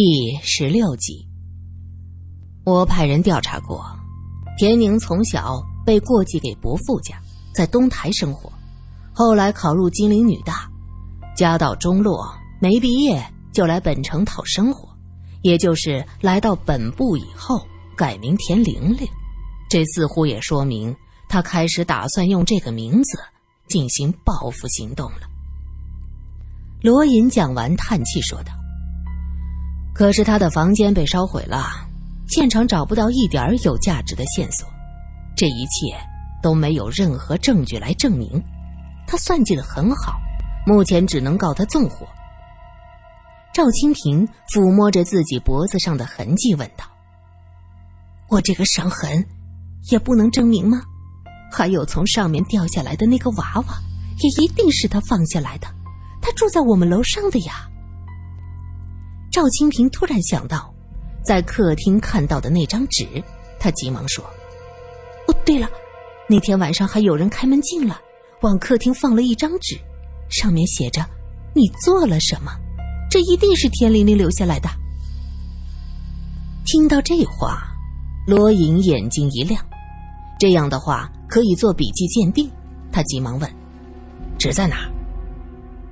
第十六集，我派人调查过，田宁从小被过继给伯父家，在东台生活，后来考入金陵女大，家道中落，没毕业就来本城讨生活，也就是来到本部以后改名田玲玲，这似乎也说明他开始打算用这个名字进行报复行动了。罗隐讲完，叹气说道。可是他的房间被烧毁了，现场找不到一点有价值的线索，这一切都没有任何证据来证明。他算计的很好，目前只能告他纵火。赵清平抚摸着自己脖子上的痕迹，问道：“我这个伤痕，也不能证明吗？还有从上面掉下来的那个娃娃，也一定是他放下来的。他住在我们楼上的呀。”赵清平突然想到，在客厅看到的那张纸，他急忙说：“哦，对了，那天晚上还有人开门进来，往客厅放了一张纸，上面写着‘你做了什么’，这一定是田玲玲留下来的。”听到这话，罗隐眼睛一亮，这样的话可以做笔迹鉴定。他急忙问：“纸在哪？”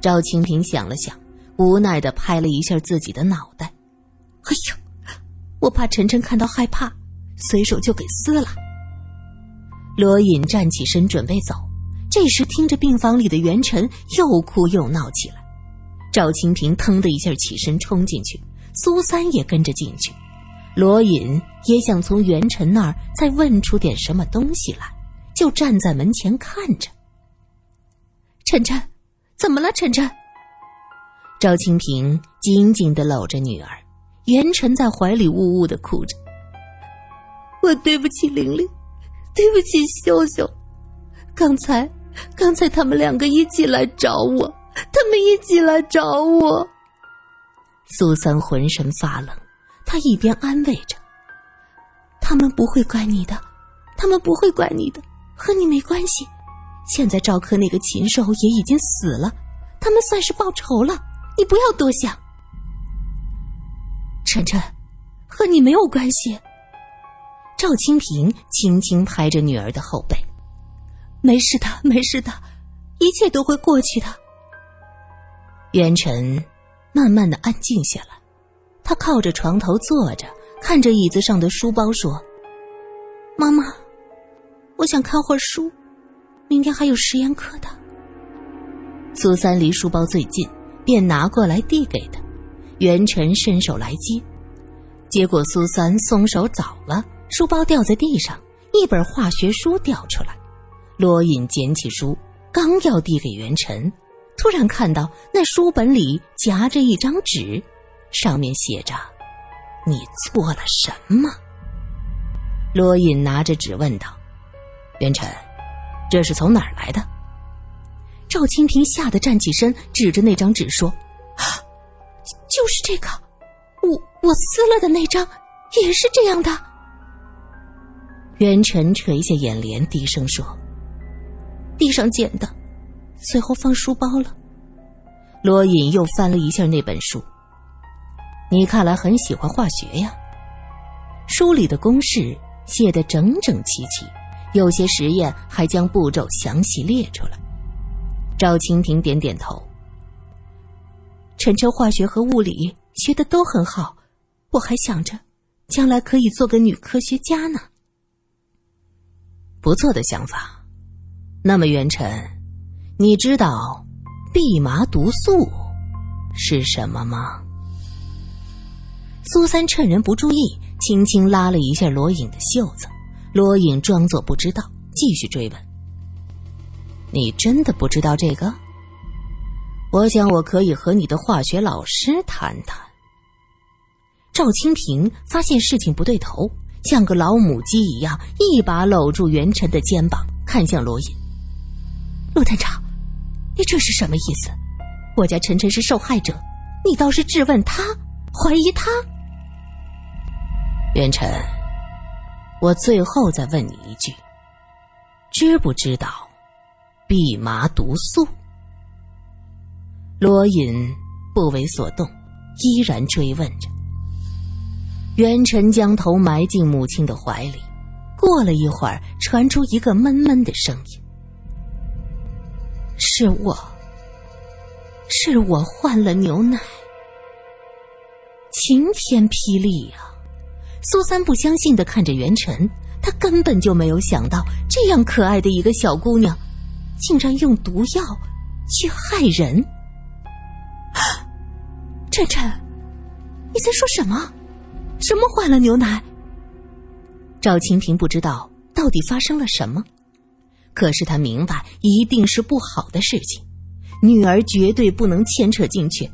赵清平想了想。无奈的拍了一下自己的脑袋，哎呦，我怕晨晨看到害怕，随手就给撕了。罗隐站起身准备走，这时听着病房里的元晨又哭又闹起来，赵清平腾的一下起身冲进去，苏三也跟着进去，罗隐也想从元晨那儿再问出点什么东西来，就站在门前看着。晨晨，怎么了，晨晨？赵清平紧紧的搂着女儿，元晨在怀里呜呜的哭着。我对不起玲玲，对不起秀秀，刚才，刚才他们两个一起来找我，他们一起来找我。苏三浑身发冷，他一边安慰着：“他们不会怪你的，他们不会怪你的，和你没关系。现在赵柯那个禽兽也已经死了，他们算是报仇了。”你不要多想，晨晨，和你没有关系。赵清平轻轻拍着女儿的后背，没事的，没事的，一切都会过去的。元晨慢慢的安静下来，他靠着床头坐着，看着椅子上的书包说：“妈妈，我想看会儿书，明天还有实验课的。”苏三离书包最近。便拿过来递给他，元辰伸手来接，结果苏三松手早了，书包掉在地上，一本化学书掉出来。罗隐捡起书，刚要递给元辰，突然看到那书本里夹着一张纸，上面写着：“你做了什么？”罗隐拿着纸问道：“元辰，这是从哪儿来的？”赵清平吓得站起身，指着那张纸说：“就是这个，我我撕了的那张，也是这样的。”元辰垂下眼帘，低声说：“地上捡的，随后放书包了。”罗隐又翻了一下那本书。你看来很喜欢化学呀。书里的公式写得整整齐齐，有些实验还将步骤详细列出来。赵清平点点头。晨晨化学和物理学的都很好，我还想着，将来可以做个女科学家呢。不错的想法。那么元辰，你知道蓖麻毒素是什么吗？苏三趁人不注意，轻轻拉了一下罗隐的袖子。罗隐装作不知道，继续追问。你真的不知道这个？我想我可以和你的化学老师谈谈。赵清平发现事情不对头，像个老母鸡一样，一把搂住元辰的肩膀，看向罗隐。陆探长，你这是什么意思？我家晨晨是受害者，你倒是质问他，怀疑他。元辰，我最后再问你一句，知不知道？蓖麻毒素。罗隐不为所动，依然追问着：“元辰将头埋进母亲的怀里，过了一会儿，传出一个闷闷的声音：“是我，是我换了牛奶。”晴天霹雳呀！苏三不相信的看着元辰，他根本就没有想到，这样可爱的一个小姑娘，竟然用毒药去害人。晨晨，你在说什么？什么换了牛奶？赵清平不知道到底发生了什么，可是他明白一定是不好的事情，女儿绝对不能牵扯进去。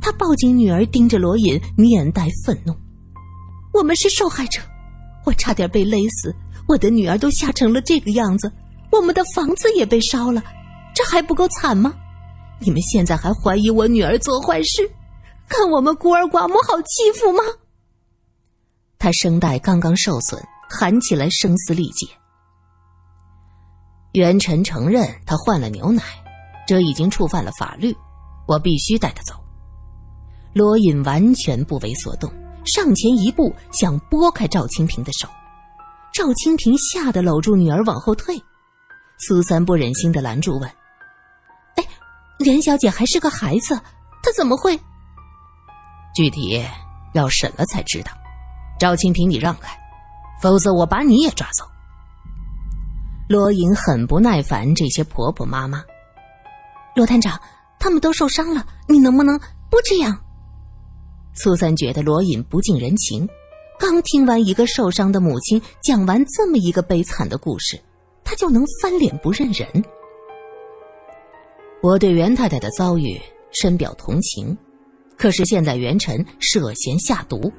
他抱紧女儿，盯着罗隐，面带愤怒：“我们是受害者，我差点被勒死，我的女儿都吓成了这个样子，我们的房子也被烧了，这还不够惨吗？你们现在还怀疑我女儿做坏事，看我们孤儿寡母好欺负吗？”他声带刚刚受损，喊起来声嘶力竭。元辰承认他换了牛奶，这已经触犯了法律，我必须带他走。罗隐完全不为所动，上前一步想拨开赵清平的手，赵清平吓得搂住女儿往后退。苏三不忍心的拦住问：“哎，袁小姐还是个孩子，她怎么会？”具体要审了才知道。赵清平，你让开，否则我把你也抓走。罗隐很不耐烦这些婆婆妈妈。罗探长，他们都受伤了，你能不能不这样？苏三觉得罗隐不近人情，刚听完一个受伤的母亲讲完这么一个悲惨的故事，他就能翻脸不认人。我对袁太太的遭遇深表同情，可是现在袁晨涉嫌下毒。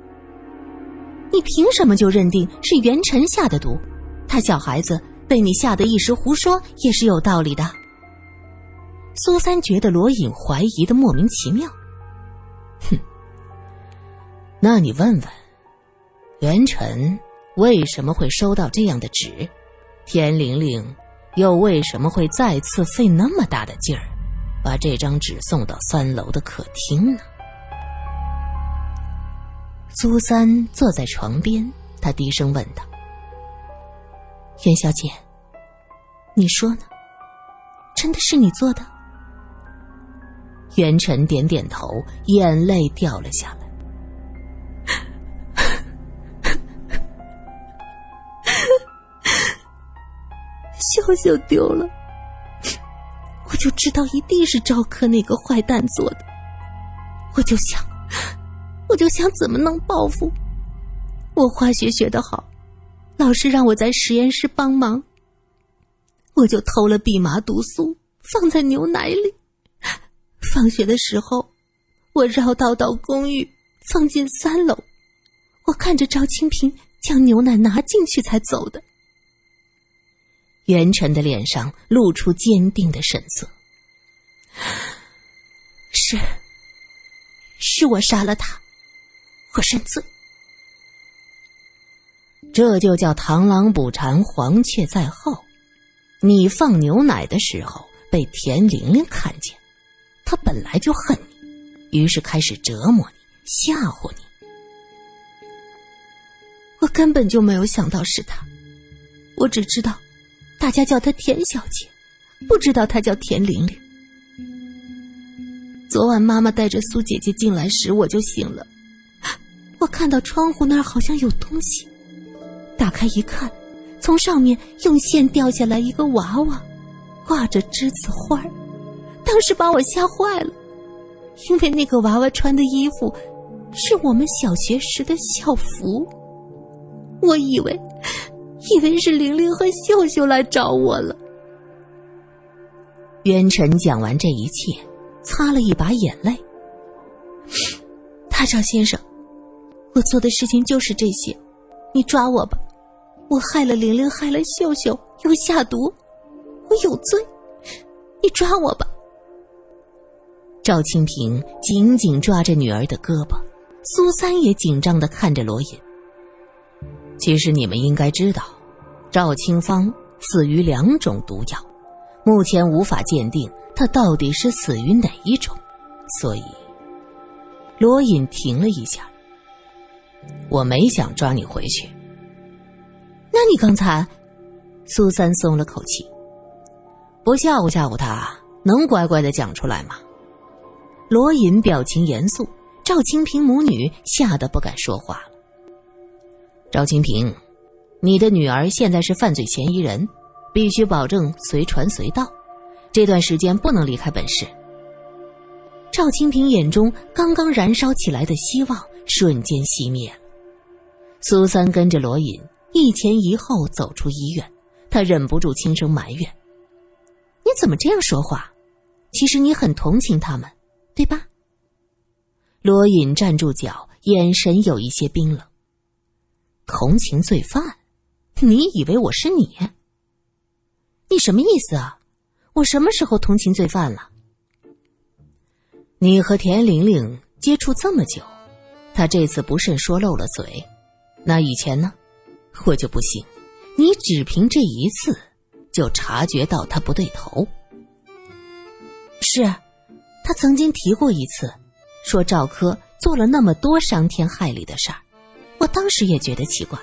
你凭什么就认定是袁晨下的毒？他小孩子被你吓得一时胡说也是有道理的。苏三觉得罗隐怀疑的莫名其妙。哼，那你问问，袁晨为什么会收到这样的纸？田玲玲又为什么会再次费那么大的劲儿，把这张纸送到三楼的客厅呢？苏三坐在床边，他低声问道：“袁小姐，你说呢？真的是你做的？”袁晨点点头，眼泪掉了下来。秀秀丢了，我就知道一定是赵克那个坏蛋做的，我就想。我就想怎么能报复？我化学学得好，老师让我在实验室帮忙，我就偷了蓖麻毒素放在牛奶里。放学的时候，我绕道到公寓，放进三楼。我看着赵清平将牛奶拿进去才走的。袁晨的脸上露出坚定的神色：“是，是我杀了他。”我认罪，这就叫螳螂捕蝉，黄雀在后。你放牛奶的时候被田玲玲看见，她本来就恨你，于是开始折磨你，吓唬你。我根本就没有想到是他，我只知道大家叫她田小姐，不知道她叫田玲玲。昨晚妈妈带着苏姐姐进来时，我就醒了。我看到窗户那儿好像有东西，打开一看，从上面用线掉下来一个娃娃，挂着栀子花当时把我吓坏了，因为那个娃娃穿的衣服是我们小学时的校服。我以为，以为是玲玲和秀秀来找我了。渊晨讲完这一切，擦了一把眼泪。大赵先生。我做的事情就是这些，你抓我吧！我害了玲玲，害了秀秀，又下毒，我有罪，你抓我吧！赵清平紧紧抓着女儿的胳膊，苏三也紧张的看着罗隐。其实你们应该知道，赵清芳死于两种毒药，目前无法鉴定他到底是死于哪一种，所以，罗隐停了一下。我没想抓你回去。那你刚才？苏三松了口气，不吓唬吓唬他，能乖乖的讲出来吗？罗隐表情严肃，赵清平母女吓得不敢说话了。赵清平，你的女儿现在是犯罪嫌疑人，必须保证随传随到，这段时间不能离开本市。赵清平眼中刚刚燃烧起来的希望瞬间熄灭了。苏三跟着罗隐一前一后走出医院，他忍不住轻声埋怨：“你怎么这样说话？其实你很同情他们，对吧？”罗隐站住脚，眼神有一些冰冷。同情罪犯？你以为我是你？你什么意思啊？我什么时候同情罪犯了？你和田玲玲接触这么久，她这次不慎说漏了嘴，那以前呢？我就不信，你只凭这一次就察觉到她不对头。是，他曾经提过一次，说赵柯做了那么多伤天害理的事儿，我当时也觉得奇怪，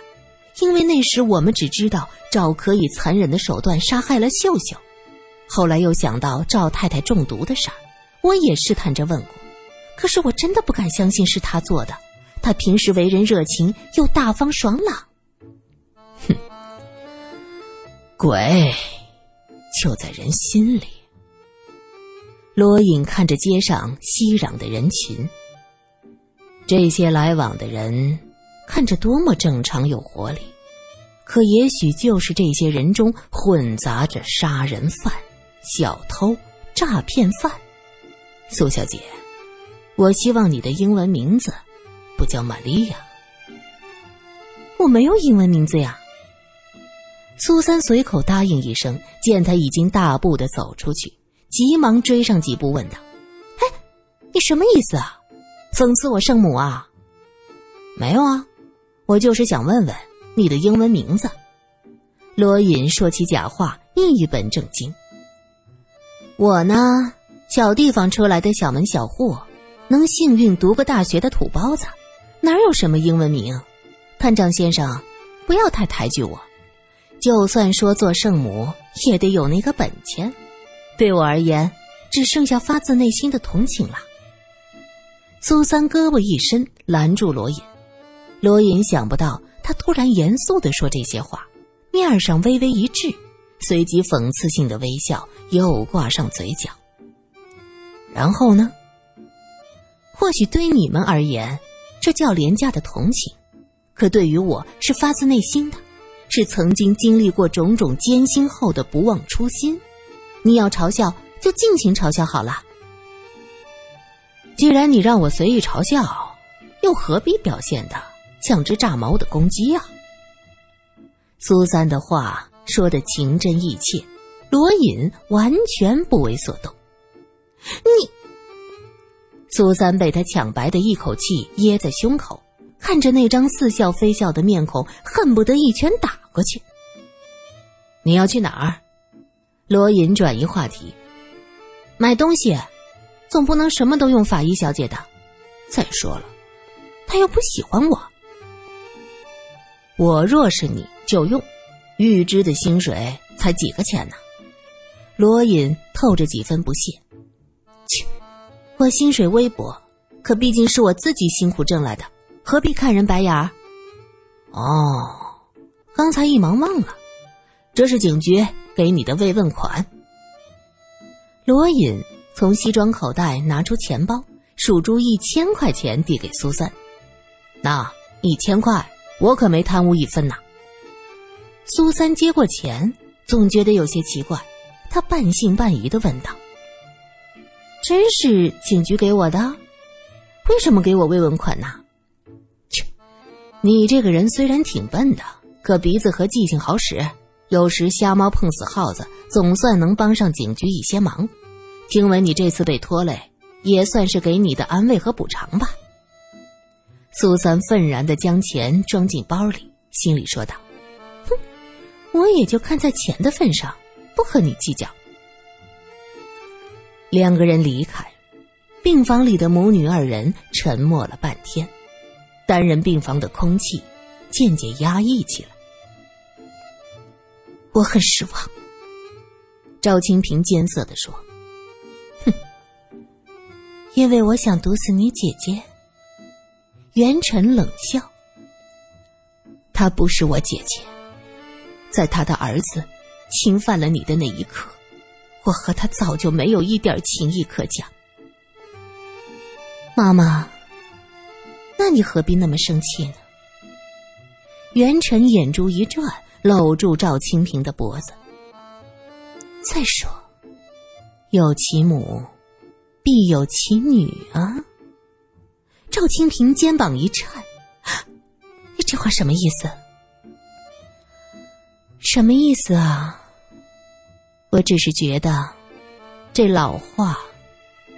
因为那时我们只知道赵可以残忍的手段杀害了秀秀，后来又想到赵太太中毒的事儿。我也试探着问过，可是我真的不敢相信是他做的。他平时为人热情又大方爽朗。哼，鬼就在人心里。罗隐看着街上熙攘的人群，这些来往的人看着多么正常有活力，可也许就是这些人中混杂着杀人犯、小偷、诈骗犯。苏小姐，我希望你的英文名字不叫玛利亚。我没有英文名字呀。苏三随口答应一声，见他已经大步的走出去，急忙追上几步，问道：“哎，你什么意思啊？讽刺我圣母啊？”“没有啊，我就是想问问你的英文名字。”罗隐说起假话，一本正经。我呢？小地方出来的小门小户，能幸运读个大学的土包子，哪有什么英文名？探长先生，不要太抬举我。就算说做圣母，也得有那个本钱。对我而言，只剩下发自内心的同情了。苏三胳膊一伸，拦住罗隐。罗隐想不到他突然严肃的说这些话，面上微微一滞，随即讽刺性的微笑又挂上嘴角。然后呢？或许对你们而言，这叫廉价的同情；可对于我是发自内心的，是曾经经历过种种艰辛后的不忘初心。你要嘲笑，就尽情嘲笑好了。既然你让我随意嘲笑，又何必表现的像只炸毛的公鸡啊？苏三的话说的情真意切，罗隐完全不为所动。你，苏三被他抢白的一口气噎在胸口，看着那张似笑非笑的面孔，恨不得一拳打过去。你要去哪儿？罗隐转移话题，买东西，总不能什么都用法医小姐的。再说了，他又不喜欢我。我若是你就用，预支的薪水才几个钱呢？罗隐透着几分不屑。切我薪水微薄，可毕竟是我自己辛苦挣来的，何必看人白眼儿？哦，刚才一忙忘了，这是警局给你的慰问款。罗隐从西装口袋拿出钱包，数出一千块钱递给苏三。那一千块，我可没贪污一分呐。苏三接过钱，总觉得有些奇怪，他半信半疑的问道。真是警局给我的？为什么给我慰问款呢？切，你这个人虽然挺笨的，可鼻子和记性好使，有时瞎猫碰死耗子，总算能帮上警局一些忙。听闻你这次被拖累，也算是给你的安慰和补偿吧。苏三愤然的将钱装进包里，心里说道：“哼，我也就看在钱的份上，不和你计较。”两个人离开，病房里的母女二人沉默了半天。单人病房的空气渐渐压抑起来。我很失望。赵清平艰涩的说：“哼，因为我想毒死你姐姐。”元晨冷笑：“她不是我姐姐，在她的儿子侵犯了你的那一刻，我和她早就没有一点情谊可讲。”妈妈，那你何必那么生气呢？元晨眼珠一转，搂住赵清平的脖子。再说，有其母，必有其女啊！赵清平肩膀一颤，你这话什么意思？什么意思啊？我只是觉得，这老话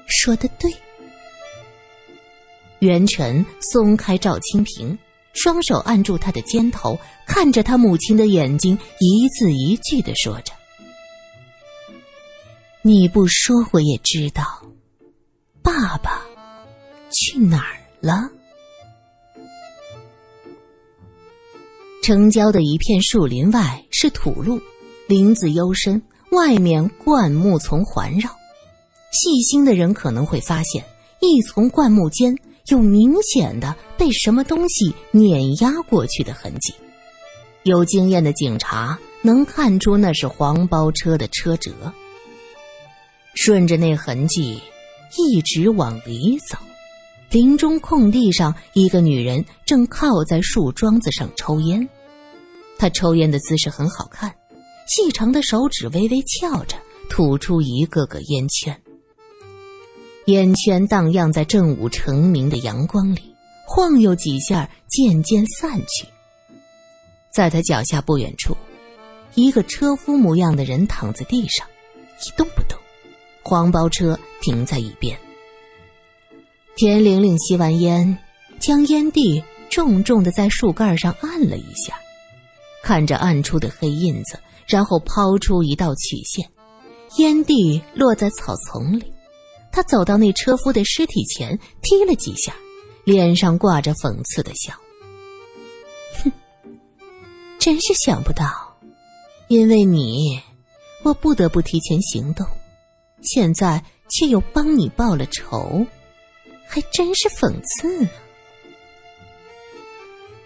说的对。袁晨松开赵清平，双手按住他的肩头，看着他母亲的眼睛，一字一句的说着。你不说我也知道，爸爸去哪儿了？城郊的一片树林外是土路，林子幽深，外面灌木丛环绕。细心的人可能会发现，一丛灌木间有明显的被什么东西碾压过去的痕迹。有经验的警察能看出那是黄包车的车辙。顺着那痕迹，一直往里走，林中空地上，一个女人正靠在树桩子上抽烟。她抽烟的姿势很好看，细长的手指微微翘着，吐出一个个烟圈。烟圈荡漾在正午澄明的阳光里，晃悠几下，渐渐散去。在他脚下不远处，一个车夫模样的人躺在地上，一动不动。黄包车停在一边，田玲玲吸完烟，将烟蒂重重的在树干上按了一下，看着暗出的黑印子，然后抛出一道曲线，烟蒂落在草丛里。他走到那车夫的尸体前，踢了几下，脸上挂着讽刺的笑：“哼，真是想不到，因为你，我不得不提前行动。”现在却又帮你报了仇，还真是讽刺呢。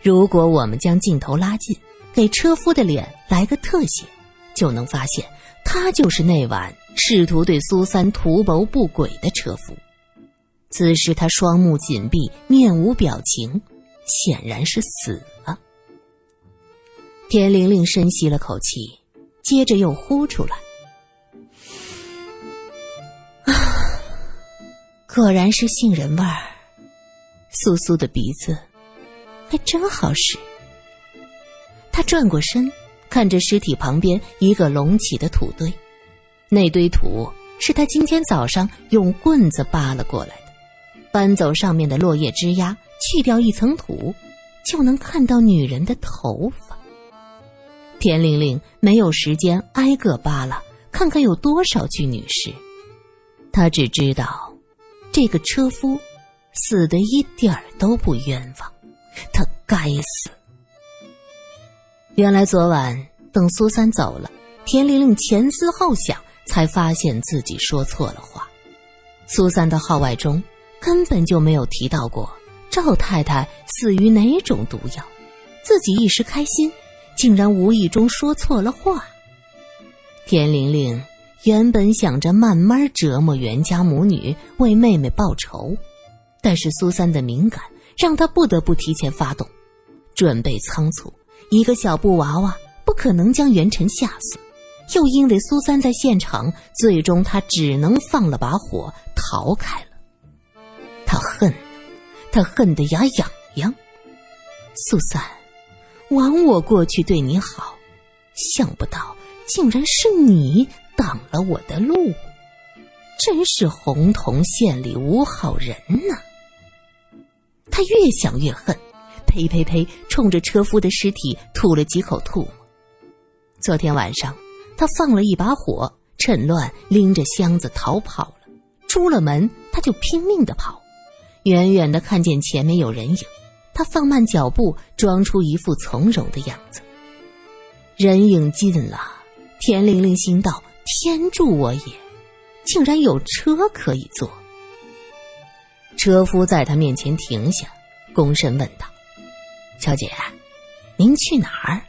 如果我们将镜头拉近，给车夫的脸来个特写，就能发现他就是那晚试图对苏三图谋不轨的车夫。此时他双目紧闭，面无表情，显然是死了。田玲玲深吸了口气，接着又呼出来。果然是杏仁味儿，苏苏的鼻子还真好使。他转过身，看着尸体旁边一个隆起的土堆，那堆土是他今天早上用棍子扒了过来的。搬走上面的落叶枝丫，去掉一层土，就能看到女人的头发。田玲玲没有时间挨个扒拉，看看有多少具女尸，她只知道。这个车夫死的一点儿都不冤枉，他该死。原来昨晚等苏三走了，田玲玲前思后想，才发现自己说错了话。苏三的号外中根本就没有提到过赵太太死于哪种毒药，自己一时开心，竟然无意中说错了话。田玲玲。原本想着慢慢折磨袁家母女，为妹妹报仇，但是苏三的敏感让他不得不提前发动，准备仓促。一个小布娃娃不可能将袁晨吓死，又因为苏三在现场，最终他只能放了把火逃开了。他恨，他恨得牙痒痒。苏三，枉我过去对你好，想不到竟然是你。挡了我的路，真是洪洞县里无好人呐！他越想越恨，呸呸呸，冲着车夫的尸体吐了几口唾沫。昨天晚上，他放了一把火，趁乱拎着箱子逃跑了。出了门，他就拼命的跑，远远的看见前面有人影，他放慢脚步，装出一副从容的样子。人影近了，田玲玲心道：“天助我也！竟然有车可以坐。”车夫在他面前停下，躬身问道：“小姐，您去哪儿？”